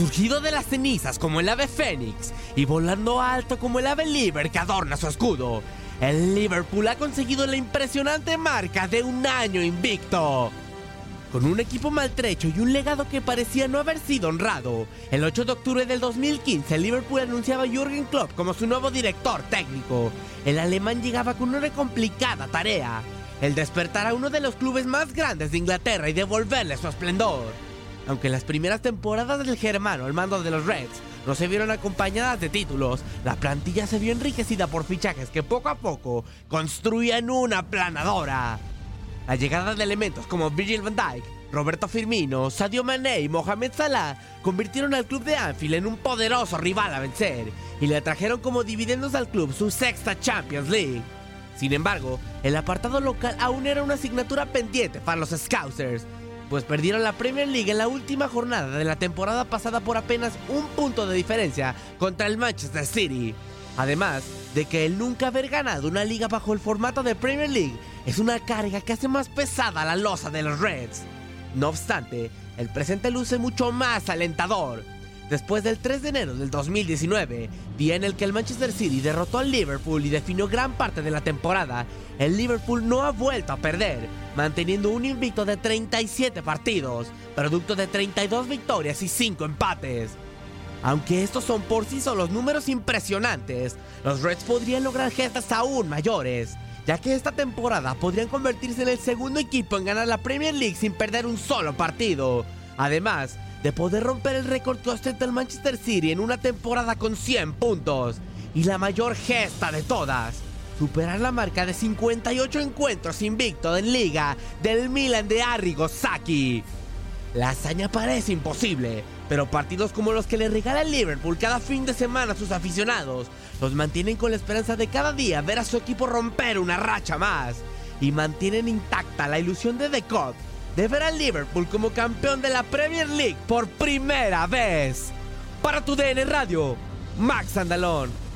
Resurgido de las cenizas como el ave fénix y volando alto como el ave liber que adorna su escudo, el Liverpool ha conseguido la impresionante marca de un año invicto. Con un equipo maltrecho y un legado que parecía no haber sido honrado, el 8 de octubre del 2015 el Liverpool anunciaba a Jürgen Klopp como su nuevo director técnico. El alemán llegaba con una complicada tarea, el despertar a uno de los clubes más grandes de Inglaterra y devolverle su esplendor. Aunque las primeras temporadas del germano al mando de los Reds no se vieron acompañadas de títulos, la plantilla se vio enriquecida por fichajes que poco a poco construían una planadora. La llegada de elementos como Virgil van Dijk, Roberto Firmino, Sadio Mané y Mohamed Salah convirtieron al club de Anfield en un poderoso rival a vencer y le trajeron como dividendos al club su sexta Champions League. Sin embargo, el apartado local aún era una asignatura pendiente para los Scousers, pues perdieron la Premier League en la última jornada de la temporada pasada por apenas un punto de diferencia contra el Manchester City. Además de que el nunca haber ganado una liga bajo el formato de Premier League es una carga que hace más pesada la losa de los Reds. No obstante, el presente luce mucho más alentador. Después del 3 de enero del 2019, día en el que el Manchester City derrotó al Liverpool y definió gran parte de la temporada, el Liverpool no ha vuelto a perder, manteniendo un invicto de 37 partidos, producto de 32 victorias y 5 empates. Aunque estos son por sí solos números impresionantes, los Reds podrían lograr gestas aún mayores, ya que esta temporada podrían convertirse en el segundo equipo en ganar la Premier League sin perder un solo partido. Además, de poder romper el récord que ostenta el Manchester City en una temporada con 100 puntos. Y la mayor gesta de todas, superar la marca de 58 encuentros invicto en liga del Milan de Arrigo Sacchi. La hazaña parece imposible, pero partidos como los que le regala el Liverpool cada fin de semana a sus aficionados los mantienen con la esperanza de cada día ver a su equipo romper una racha más y mantienen intacta la ilusión de The Cup de ver al Liverpool como campeón de la Premier League por primera vez. Para tu DN Radio, Max Andalón.